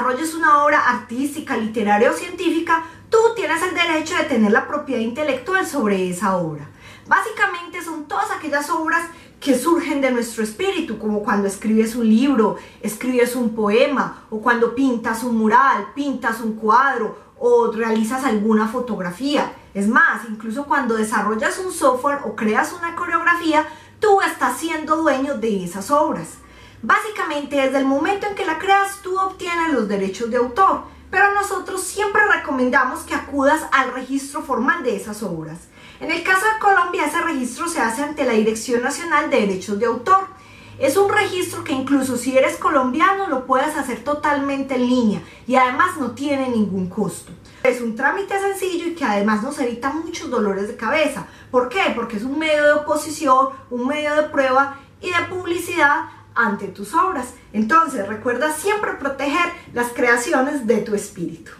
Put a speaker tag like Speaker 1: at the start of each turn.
Speaker 1: desarrolles una obra artística, literaria o científica, tú tienes el derecho de tener la propiedad intelectual sobre esa obra. Básicamente son todas aquellas obras que surgen de nuestro espíritu, como cuando escribes un libro, escribes un poema, o cuando pintas un mural, pintas un cuadro, o realizas alguna fotografía. Es más, incluso cuando desarrollas un software o creas una coreografía, tú estás siendo dueño de esas obras. Básicamente, desde el momento en que la creas, tú obtienes los derechos de autor, pero nosotros siempre recomendamos que acudas al registro formal de esas obras. En el caso de Colombia, ese registro se hace ante la Dirección Nacional de Derechos de Autor. Es un registro que incluso si eres colombiano lo puedes hacer totalmente en línea y además no tiene ningún costo. Es un trámite sencillo y que además nos evita muchos dolores de cabeza. ¿Por qué? Porque es un medio de oposición, un medio de prueba y de publicidad ante tus obras. Entonces recuerda siempre proteger las creaciones de tu espíritu.